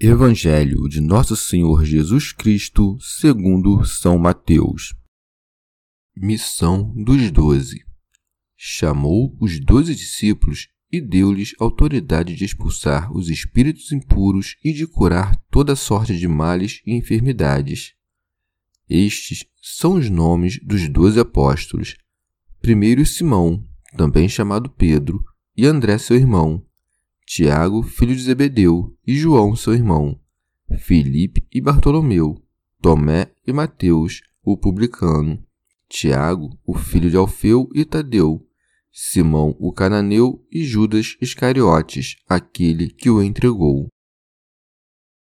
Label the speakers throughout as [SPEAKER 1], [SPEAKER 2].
[SPEAKER 1] Evangelho de Nosso Senhor Jesus Cristo, segundo São Mateus. Missão dos Doze. Chamou os doze discípulos e deu-lhes autoridade de expulsar os espíritos impuros e de curar toda sorte de males e enfermidades. Estes são os nomes dos doze apóstolos. Primeiro Simão, também chamado Pedro, e André seu irmão, Tiago, filho de Zebedeu, e João, seu irmão, Filipe e Bartolomeu, Tomé e Mateus, o publicano, Tiago, o filho de Alfeu e Tadeu, Simão o cananeu e Judas Iscariotes, aquele que o entregou.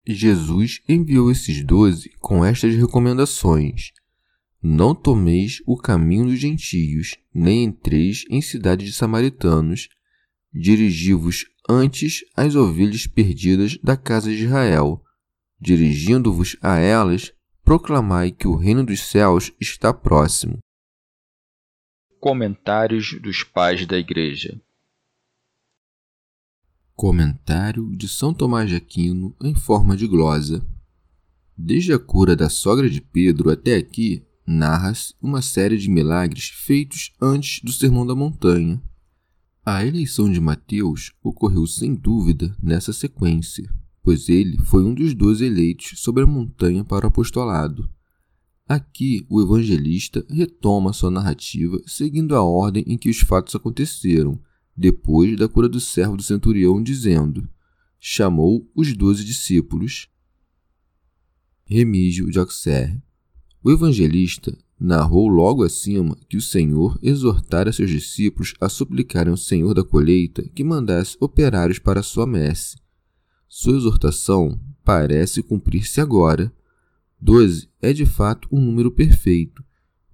[SPEAKER 1] Jesus enviou esses doze com estas recomendações: Não tomeis o caminho dos gentios, nem entreis em cidade de samaritanos. Dirigi-vos antes as ovelhas perdidas da casa de Israel. Dirigindo-vos a elas, proclamai que o reino dos céus está próximo.
[SPEAKER 2] Comentários dos Pais da Igreja
[SPEAKER 1] Comentário de São Tomás de Aquino em forma de glosa. Desde a cura da sogra de Pedro até aqui, narra-se uma série de milagres feitos antes do Sermão da Montanha. A eleição de Mateus ocorreu sem dúvida nessa sequência, pois ele foi um dos doze eleitos sobre a montanha para o apostolado. Aqui, o evangelista retoma sua narrativa seguindo a ordem em que os fatos aconteceram, depois da cura do servo do centurião, dizendo: Chamou os doze discípulos. Remígio de Auxerre. O evangelista narrou logo acima que o Senhor exortara seus discípulos a suplicarem ao Senhor da colheita que mandasse operários para sua messe. Sua exortação parece cumprir-se agora. Doze é de fato um número perfeito,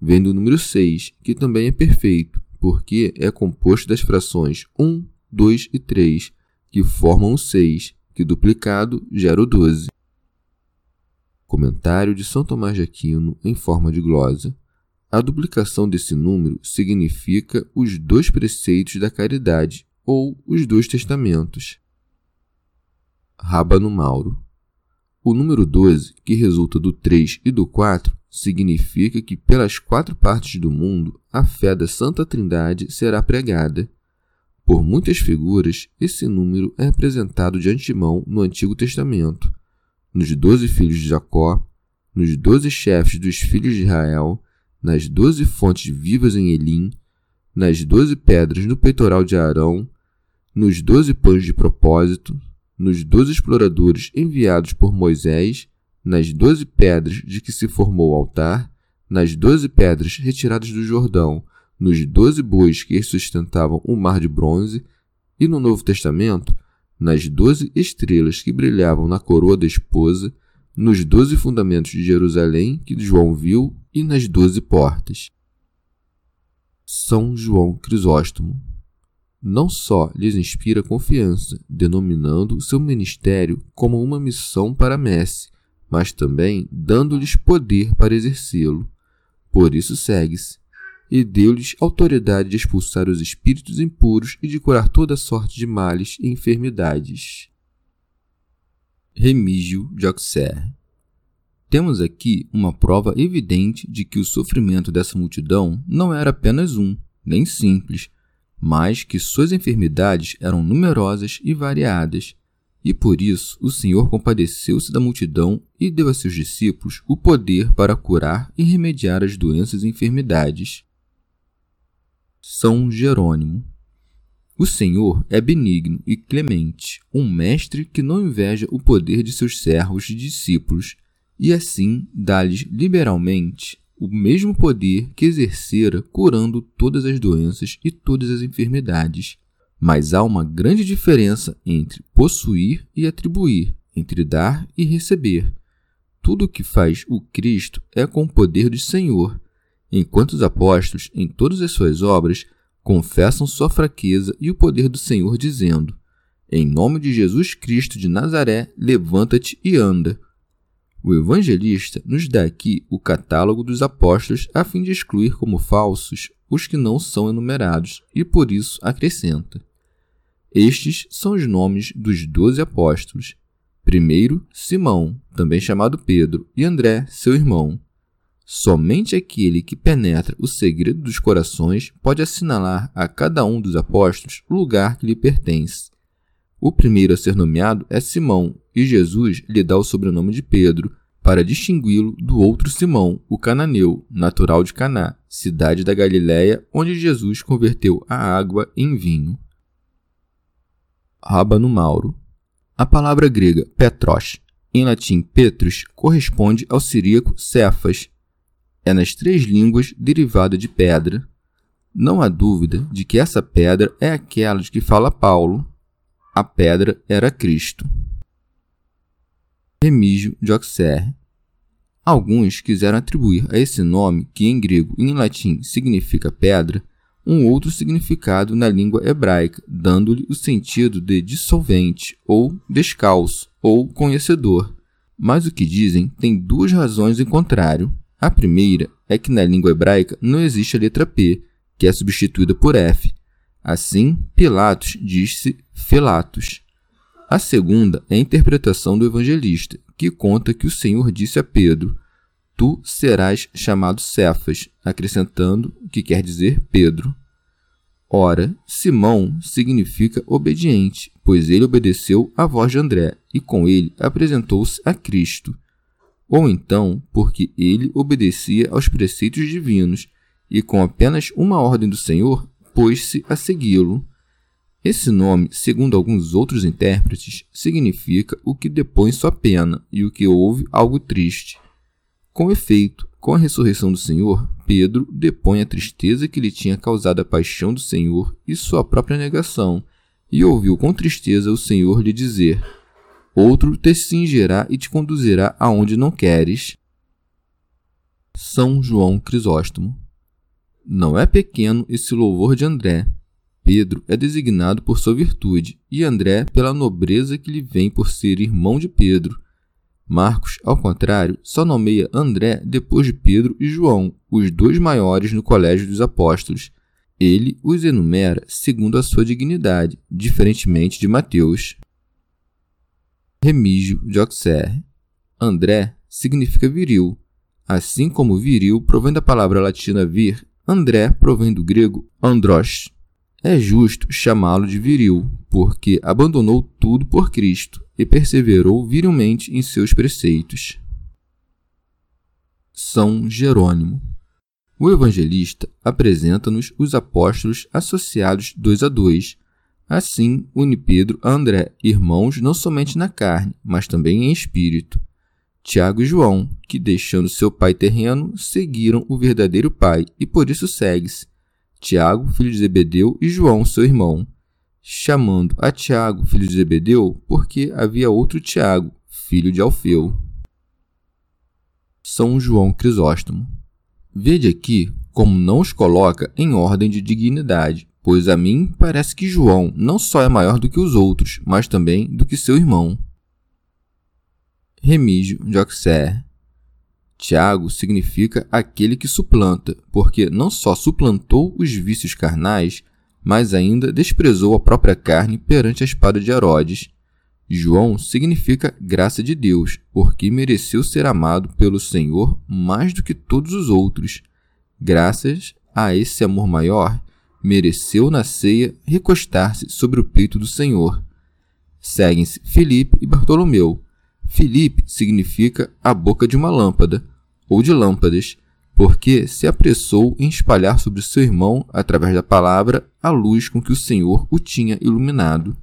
[SPEAKER 1] vem do número seis, que também é perfeito, porque é composto das frações um, dois e três, que formam o seis, que duplicado gera o doze. Comentário de São Tomás de Aquino em forma de glosa. A duplicação desse número significa os dois preceitos da caridade ou os dois testamentos. Rábano Mauro. O número 12, que resulta do 3 e do 4, significa que pelas quatro partes do mundo a fé da Santa Trindade será pregada. Por muitas figuras, esse número é apresentado de antemão no Antigo Testamento nos doze filhos de Jacó, nos doze chefes dos filhos de Israel, nas doze fontes vivas em Elim, nas doze pedras no peitoral de Arão, nos doze pães de propósito, nos doze exploradores enviados por Moisés, nas doze pedras de que se formou o altar, nas doze pedras retiradas do Jordão, nos doze bois que sustentavam o mar de bronze, e no Novo Testamento, nas doze estrelas que brilhavam na coroa da esposa, nos doze fundamentos de Jerusalém que João viu e nas doze portas. São João Crisóstomo. Não só lhes inspira confiança, denominando o seu ministério como uma missão para messe, mas também dando-lhes poder para exercê-lo. Por isso segue-se e deu-lhes autoridade de expulsar os espíritos impuros e de curar toda sorte de males e enfermidades. Remígio de Auxerre Temos aqui uma prova evidente de que o sofrimento dessa multidão não era apenas um, nem simples, mas que suas enfermidades eram numerosas e variadas. E por isso o Senhor compadeceu-se da multidão e deu a seus discípulos o poder para curar e remediar as doenças e enfermidades. São Jerônimo o Senhor é benigno e clemente, um mestre que não inveja o poder de seus servos e discípulos, e assim dá-lhes liberalmente o mesmo poder que exercera curando todas as doenças e todas as enfermidades. Mas há uma grande diferença entre possuir e atribuir, entre dar e receber. Tudo o que faz o Cristo é com o poder do Senhor, enquanto os apóstolos, em todas as suas obras, confessam sua fraqueza e o poder do Senhor, dizendo: Em nome de Jesus Cristo de Nazaré, levanta-te e anda. O evangelista nos dá aqui o catálogo dos apóstolos a fim de excluir como falsos os que não são enumerados, e por isso acrescenta: Estes são os nomes dos doze apóstolos. Primeiro, Simão, também chamado Pedro, e André, seu irmão. Somente aquele que penetra o segredo dos corações pode assinalar a cada um dos apóstolos o lugar que lhe pertence. O primeiro a ser nomeado é Simão, e Jesus lhe dá o sobrenome de Pedro, para distingui-lo do outro Simão, o cananeu, natural de Caná, cidade da Galiléia, onde Jesus converteu a água em vinho. Rábano Mauro. A palavra grega Petros, em latim Petrus, corresponde ao siríaco Cefas, é nas três línguas derivada de pedra. Não há dúvida de que essa pedra é aquela de que fala Paulo. A pedra era Cristo. Remígio de Auxerre. Alguns quiseram atribuir a esse nome, que em grego e em latim significa pedra, um outro significado na língua hebraica, dando-lhe o sentido de dissolvente, ou descalço, ou conhecedor. Mas o que dizem tem duas razões em contrário. A primeira é que na língua hebraica não existe a letra P, que é substituída por F. Assim, Pilatos diz-se Felatos. A segunda é a interpretação do evangelista, que conta que o Senhor disse a Pedro: Tu serás chamado Cefas, acrescentando que quer dizer Pedro. Ora, Simão significa obediente, pois ele obedeceu à voz de André e com ele apresentou-se a Cristo ou então porque ele obedecia aos preceitos divinos e, com apenas uma ordem do Senhor, pôs-se a segui-lo. Esse nome, segundo alguns outros intérpretes, significa o que depõe sua pena e o que ouve algo triste. Com efeito, com a ressurreição do Senhor, Pedro depõe a tristeza que lhe tinha causado a paixão do Senhor e sua própria negação, e ouviu com tristeza o Senhor lhe dizer: outro te cingerá e te conduzirá aonde não queres. São João Crisóstomo. Não é pequeno esse louvor de André. Pedro é designado por sua virtude e André pela nobreza que lhe vem por ser irmão de Pedro. Marcos, ao contrário, só nomeia André depois de Pedro e João, os dois maiores no colégio dos apóstolos. Ele os enumera segundo a sua dignidade, diferentemente de Mateus. Remígio de Auxerre. André significa viril. Assim como viril provém da palavra latina vir, André provém do grego andros. É justo chamá-lo de viril, porque abandonou tudo por Cristo e perseverou virilmente em seus preceitos. São Jerônimo. O evangelista apresenta-nos os apóstolos associados dois a dois, Assim, une Pedro a André, irmãos não somente na carne, mas também em espírito. Tiago e João, que deixando seu pai terreno, seguiram o verdadeiro pai, e por isso segue-se. Tiago, filho de Zebedeu, e João, seu irmão, chamando a Tiago, filho de Zebedeu, porque havia outro Tiago, filho de Alfeu. São João Crisóstomo. Vede aqui como não os coloca em ordem de dignidade, pois a mim parece que João não só é maior do que os outros, mas também do que seu irmão. Remígio de Auxerre Tiago significa aquele que suplanta, porque não só suplantou os vícios carnais, mas ainda desprezou a própria carne perante a espada de Herodes. João significa graça de Deus, porque mereceu ser amado pelo Senhor mais do que todos os outros. Graças a esse amor maior, mereceu na ceia recostar-se sobre o peito do Senhor. Seguem-se Filipe e Bartolomeu. Filipe significa a boca de uma lâmpada, ou de lâmpadas, porque se apressou em espalhar sobre seu irmão, através da palavra, a luz com que o Senhor o tinha iluminado.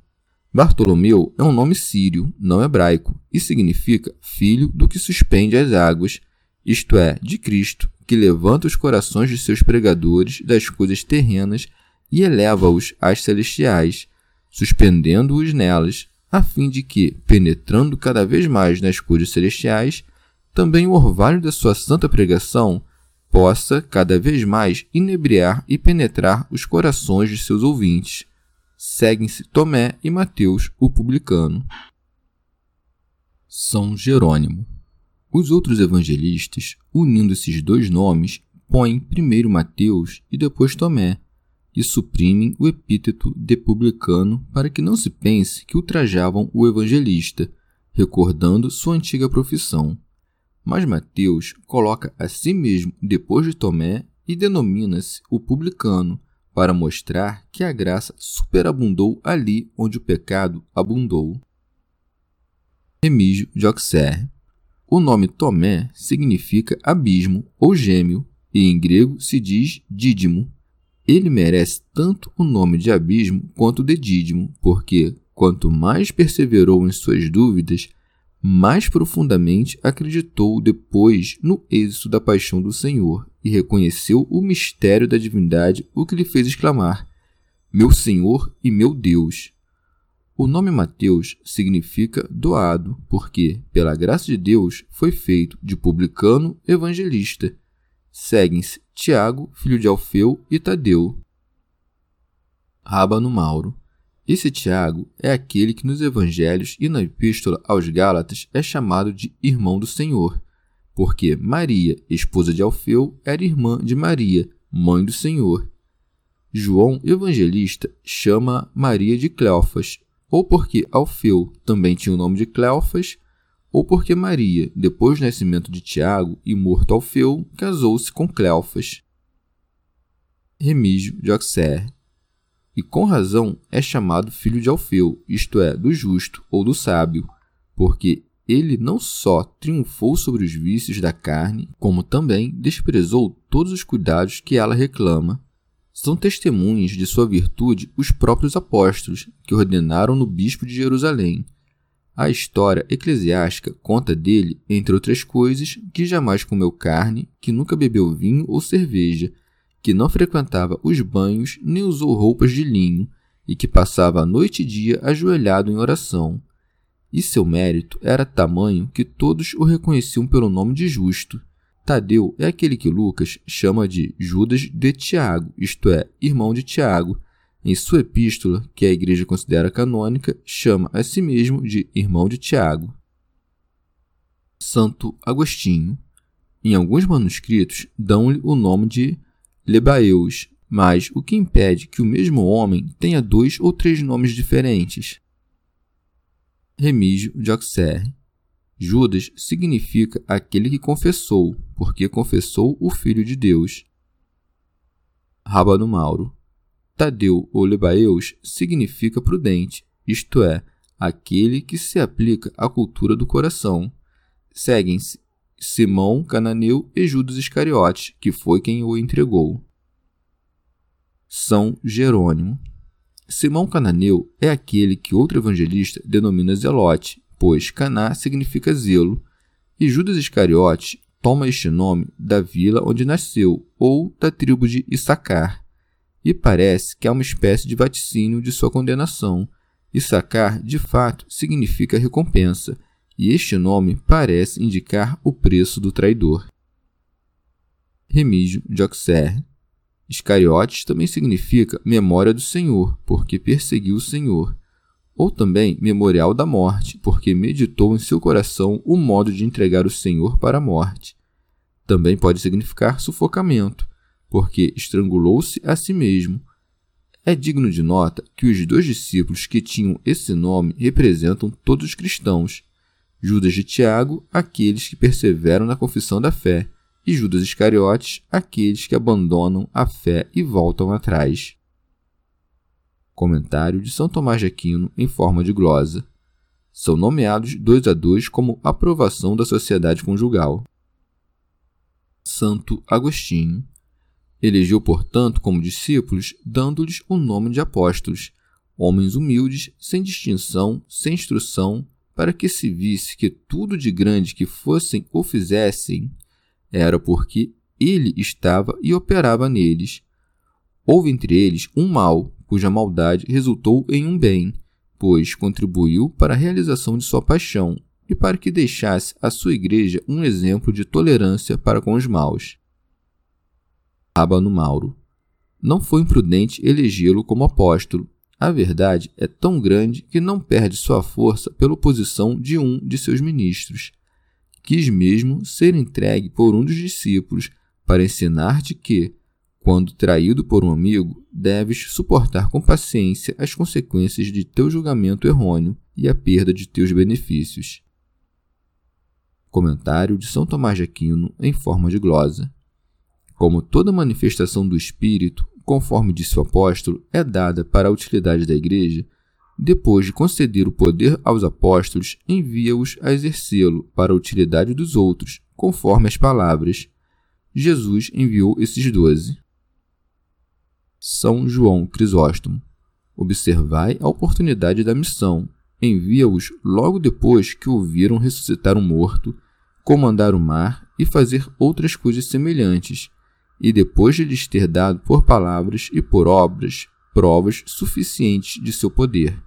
[SPEAKER 1] Bartolomeu é um nome sírio, não hebraico, e significa filho do que suspende as águas, isto é, de Cristo, que levanta os corações de seus pregadores das coisas terrenas e eleva-os às celestiais, suspendendo-os nelas, a fim de que, penetrando cada vez mais nas coisas celestiais, também o orvalho da sua santa pregação possa cada vez mais inebriar e penetrar os corações de seus ouvintes. Seguem-se Tomé e Mateus, o publicano. São Jerônimo. Os outros evangelistas, unindo esses dois nomes, põem primeiro Mateus e depois Tomé, e suprimem o epíteto de publicano para que não se pense que ultrajavam o evangelista, recordando sua antiga profissão. Mas Mateus coloca a si mesmo depois de Tomé e denomina-se o publicano, para mostrar que a graça superabundou ali onde o pecado abundou. Remígio de Auxerre. O nome Tomé significa abismo ou gêmeo, e em grego se diz dídimo. Ele merece tanto o nome de abismo quanto de dídimo, porque quanto mais perseverou em suas dúvidas, mais profundamente acreditou depois no êxito da paixão do Senhor e reconheceu o mistério da divindade, o que lhe fez exclamar: Meu Senhor e meu Deus. O nome Mateus significa doado, porque, pela graça de Deus, foi feito de publicano evangelista. Seguem-se Tiago, filho de Alfeu, e Tadeu. Rábano Mauro. Esse Tiago é aquele que nos evangelhos e na epístola aos Gálatas é chamado de irmão do Senhor, porque Maria, esposa de Alfeu, era irmã de Maria, mãe do Senhor. João Evangelista chama Maria de Cleofas, ou porque Alfeu também tinha o nome de Cleofas, ou porque Maria, depois do nascimento de Tiago e morto Alfeu, casou-se com Cleofas. Remígio de Auxerre e com razão é chamado filho de Alfeu, isto é, do justo ou do sábio, porque ele não só triunfou sobre os vícios da carne, como também desprezou todos os cuidados que ela reclama. São testemunhas de sua virtude os próprios apóstolos, que ordenaram no bispo de Jerusalém. A história eclesiástica conta dele, entre outras coisas, que jamais comeu carne, que nunca bebeu vinho ou cerveja, que não frequentava os banhos nem usou roupas de linho, e que passava a noite e dia ajoelhado em oração. E seu mérito era tamanho que todos o reconheciam pelo nome de justo. Tadeu é aquele que Lucas chama de Judas de Tiago, isto é, irmão de Tiago. Em sua epístola, que a igreja considera canônica, chama a si mesmo de irmão de Tiago. Santo Agostinho. Em alguns manuscritos, dão-lhe o nome de Lebaeus, mas o que impede que o mesmo homem tenha dois ou três nomes diferentes? Remígio de Auxerre. Judas significa aquele que confessou, porque confessou o Filho de Deus. Rábano Mauro. Tadeu ou Lebaeus significa prudente, isto é, aquele que se aplica à cultura do coração. Seguem-se Simão Cananeu e Judas Iscariote, que foi quem o entregou. São Jerônimo. Simão Cananeu é aquele que outro evangelista denomina Zelote, pois Caná significa zelo, e Judas Iscariote toma este nome da vila onde nasceu ou da tribo de Issacar. E parece que há uma espécie de vaticínio de sua condenação. Issacar, de fato, significa recompensa, e este nome parece indicar o preço do traidor. Remígio de Auxerre. Iscariotes também significa memória do Senhor, porque perseguiu o Senhor, ou também memorial da morte, porque meditou em seu coração o modo de entregar o Senhor para a morte. Também pode significar sufocamento, porque estrangulou-se a si mesmo. É digno de nota que os dois discípulos que tinham esse nome representam todos os cristãos, Judas de Tiago, aqueles que perseveram na confissão da fé, e Judas Iscariotes, aqueles que abandonam a fé e voltam atrás. Comentário de São Tomás de Aquino em forma de glosa. São nomeados dois a dois como aprovação da sociedade conjugal. Santo Agostinho. Elegeu, portanto, como discípulos, dando-lhes o nome de apóstolos, homens humildes, sem distinção, sem instrução, para que se visse que tudo de grande que fossem ou fizessem era porque ele estava e operava neles. Houve entre eles um mal, cuja maldade resultou em um bem, pois contribuiu para a realização de sua paixão e para que deixasse a sua igreja um exemplo de tolerância para com os maus. Rábano Mauro. Não foi imprudente elegê-lo como apóstolo. A verdade é tão grande que não perde sua força pela oposição de um de seus ministros. Quis mesmo ser entregue por um dos discípulos para ensinar-te que, quando traído por um amigo, deves suportar com paciência as consequências de teu julgamento errôneo e a perda de teus benefícios. Comentário de São Tomás de Aquino em forma de glosa. Como toda manifestação do Espírito, conforme disse o apóstolo, é dada para a utilidade da Igreja, depois de conceder o poder aos apóstolos, envia-os a exercê-lo para a utilidade dos outros, conforme as palavras. Jesus enviou esses doze. São João Crisóstomo. Observai a oportunidade da missão. Envia-os logo depois que ouviram ressuscitar um morto, comandar o mar e fazer outras coisas semelhantes e depois de lhes ter dado por palavras e por obras provas suficientes de seu poder.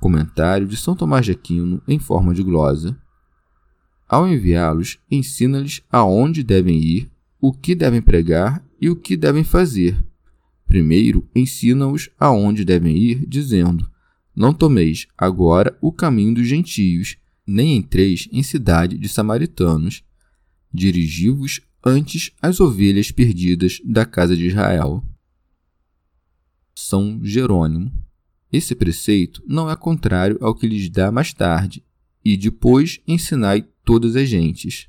[SPEAKER 1] Comentário de São Tomás de Aquino em forma de glosa. Ao enviá-los, ensina-lhes aonde devem ir, o que devem pregar e o que devem fazer. Primeiro, ensina-os aonde devem ir, dizendo: Não tomeis agora o caminho dos gentios, nem entreis em cidade de samaritanos. Dirigi-vos antes as ovelhas perdidas da casa de Israel. São Jerônimo. Esse preceito não é contrário ao que lhes dá mais tarde, e depois ensinai todas as gentes.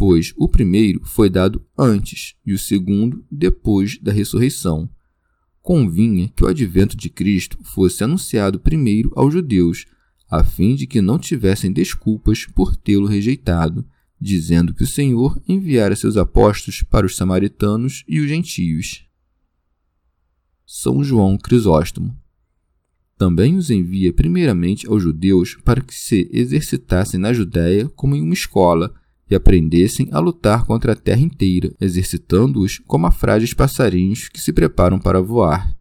[SPEAKER 1] Pois o primeiro foi dado antes e o segundo depois da ressurreição. Convinha que o advento de Cristo fosse anunciado primeiro aos judeus, a fim de que não tivessem desculpas por tê-lo rejeitado dizendo que o Senhor enviara seus apóstolos para os samaritanos e os gentios. São João Crisóstomo. Também os envia primeiramente aos judeus para que se exercitassem na Judéia como em uma escola e aprendessem a lutar contra a terra inteira, exercitando-os como a frágeis passarinhos que se preparam para voar.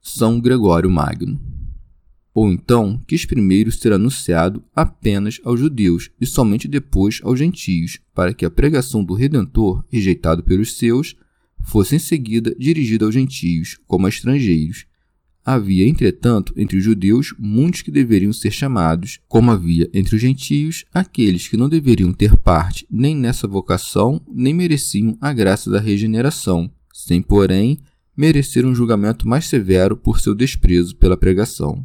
[SPEAKER 1] São Gregório Magno ou então quis primeiro ser anunciado apenas aos judeus e somente depois aos gentios, para que a pregação do Redentor, rejeitado pelos seus, fosse em seguida dirigida aos gentios, como a estrangeiros. Havia, entretanto, entre os judeus muitos que deveriam ser chamados, como havia entre os gentios aqueles que não deveriam ter parte nem nessa vocação, nem mereciam a graça da regeneração, sem, porém, merecer um julgamento mais severo por seu desprezo pela pregação.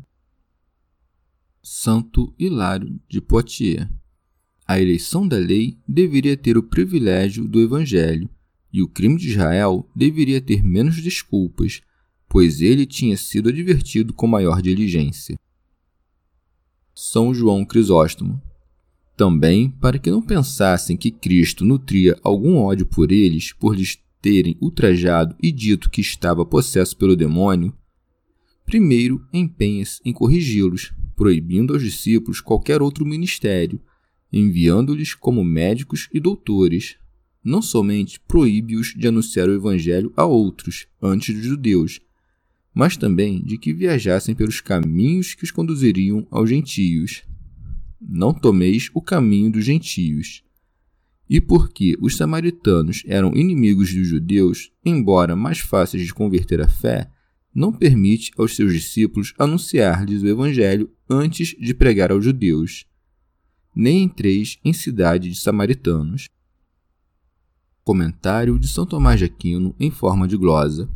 [SPEAKER 1] Santo Hilário de Poitiers. A eleição da lei deveria ter o privilégio do Evangelho, e o crime de Israel deveria ter menos desculpas, pois ele tinha sido advertido com maior diligência. São João Crisóstomo. Também para que não pensassem que Cristo nutria algum ódio por eles por lhes terem ultrajado e dito que estava possesso pelo demônio, primeiro empenha-se em corrigi-los, proibindo aos discípulos qualquer outro ministério, enviando-lhes como médicos e doutores. Não somente proíbe-os de anunciar o Evangelho a outros, antes dos judeus, mas também de que viajassem pelos caminhos que os conduziriam aos gentios. Não tomeis o caminho dos gentios. E porque os samaritanos eram inimigos dos judeus, embora mais fáceis de converter à fé, não permite aos seus discípulos anunciar-lhes o Evangelho antes de pregar aos judeus. Nem entreis em cidade de samaritanos. Comentário de São Tomás de Aquino em forma de glosa.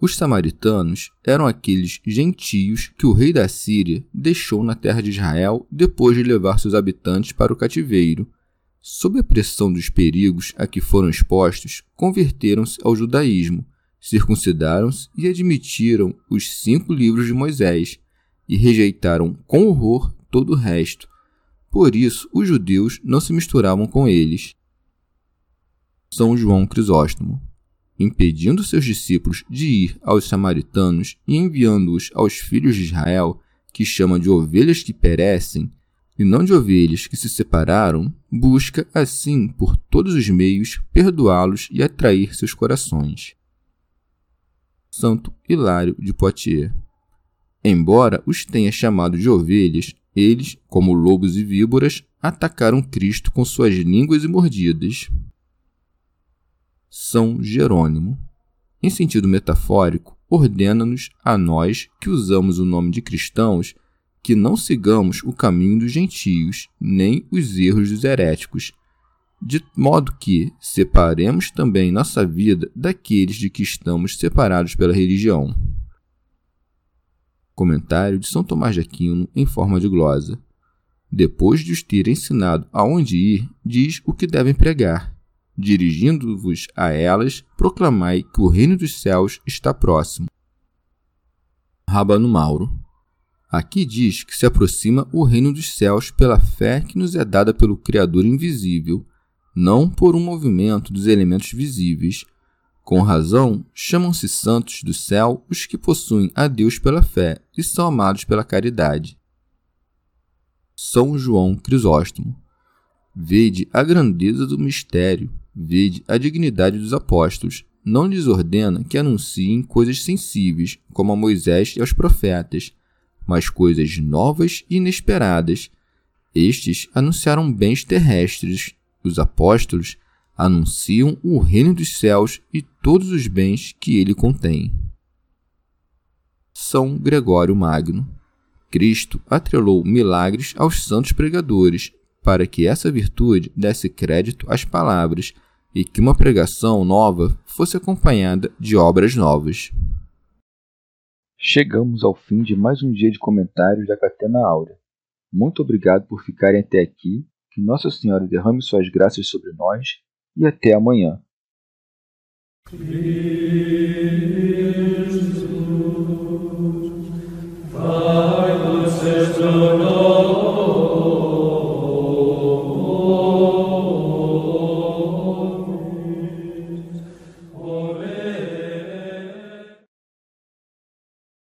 [SPEAKER 1] Os samaritanos eram aqueles gentios que o rei da Síria deixou na terra de Israel depois de levar seus habitantes para o cativeiro. Sob a pressão dos perigos a que foram expostos, converteram-se ao judaísmo circuncidaram-se e admitiram os cinco livros de Moisés e rejeitaram com horror todo o resto. Por isso, os judeus não se misturavam com eles. São João Crisóstomo, impedindo seus discípulos de ir aos samaritanos e enviando-os aos filhos de Israel, que chama de ovelhas que perecem, e não de ovelhas que se separaram, busca, assim, por todos os meios, perdoá-los e atrair seus corações. Santo Hilário de Poitiers. Embora os tenha chamado de ovelhas, eles, como lobos e víboras, atacaram Cristo com suas línguas e mordidas. São Jerônimo. Em sentido metafórico, ordena-nos a nós que usamos o nome de cristãos que não sigamos o caminho dos gentios, nem os erros dos heréticos, de modo que separemos também nossa vida daqueles de que estamos separados pela religião. Comentário de São Tomás de Aquino em forma de glosa. Depois de os ter ensinado aonde ir, diz o que devem pregar. Dirigindo-vos a elas, proclamai que o reino dos céus está próximo. Rabano Mauro. Aqui diz que se aproxima o reino dos céus pela fé que nos é dada pelo Criador invisível, não por um movimento dos elementos visíveis. Com razão, chamam-se santos do céu os que possuem a Deus pela fé e são amados pela caridade. São João Crisóstomo. Vede a grandeza do mistério, vede a dignidade dos apóstolos. Não lhes ordena que anunciem coisas sensíveis, como a Moisés e aos profetas, mas coisas novas e inesperadas. Estes anunciaram bens terrestres, os apóstolos anunciam o reino dos céus e todos os bens que ele contém. São Gregório Magno. Cristo atrelou milagres aos santos pregadores, para que essa virtude desse crédito às palavras e que uma pregação nova fosse acompanhada de obras novas.
[SPEAKER 2] Chegamos ao fim de mais um dia de comentários da Catena Áurea. Muito obrigado por ficarem até aqui que Nossa Senhora derrame suas graças sobre nós e até amanhã. Jesus,